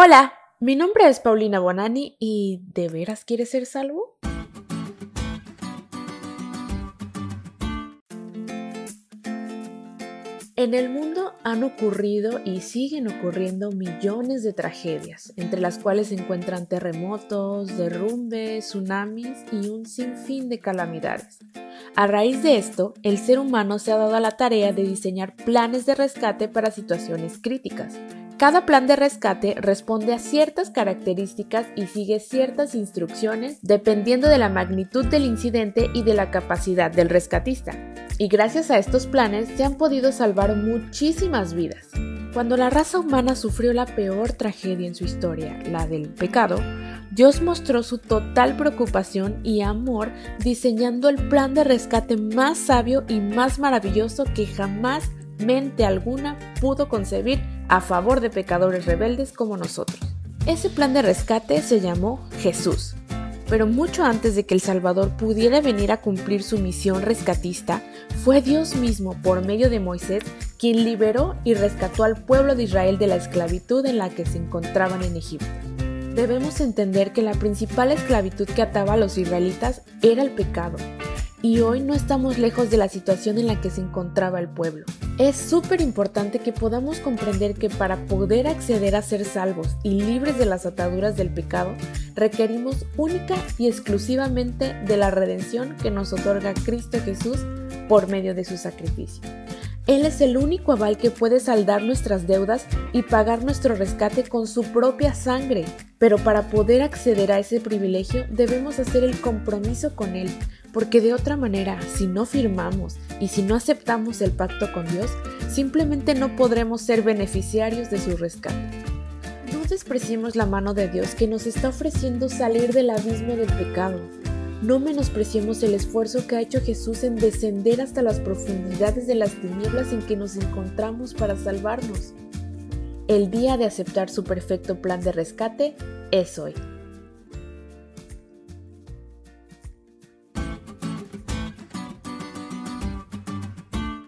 Hola, mi nombre es Paulina Bonani y ¿de veras quieres ser salvo? En el mundo han ocurrido y siguen ocurriendo millones de tragedias, entre las cuales se encuentran terremotos, derrumbes, tsunamis y un sinfín de calamidades. A raíz de esto, el ser humano se ha dado a la tarea de diseñar planes de rescate para situaciones críticas, cada plan de rescate responde a ciertas características y sigue ciertas instrucciones dependiendo de la magnitud del incidente y de la capacidad del rescatista. Y gracias a estos planes se han podido salvar muchísimas vidas. Cuando la raza humana sufrió la peor tragedia en su historia, la del pecado, Dios mostró su total preocupación y amor diseñando el plan de rescate más sabio y más maravilloso que jamás mente alguna pudo concebir a favor de pecadores rebeldes como nosotros. Ese plan de rescate se llamó Jesús. Pero mucho antes de que el Salvador pudiera venir a cumplir su misión rescatista, fue Dios mismo, por medio de Moisés, quien liberó y rescató al pueblo de Israel de la esclavitud en la que se encontraban en Egipto. Debemos entender que la principal esclavitud que ataba a los israelitas era el pecado, y hoy no estamos lejos de la situación en la que se encontraba el pueblo. Es súper importante que podamos comprender que para poder acceder a ser salvos y libres de las ataduras del pecado, requerimos única y exclusivamente de la redención que nos otorga Cristo Jesús por medio de su sacrificio. Él es el único aval que puede saldar nuestras deudas y pagar nuestro rescate con su propia sangre. Pero para poder acceder a ese privilegio debemos hacer el compromiso con Él, porque de otra manera, si no firmamos y si no aceptamos el pacto con Dios, simplemente no podremos ser beneficiarios de su rescate. No despreciemos la mano de Dios que nos está ofreciendo salir del abismo del pecado. No menospreciemos el esfuerzo que ha hecho Jesús en descender hasta las profundidades de las tinieblas en que nos encontramos para salvarnos. El día de aceptar su perfecto plan de rescate es hoy.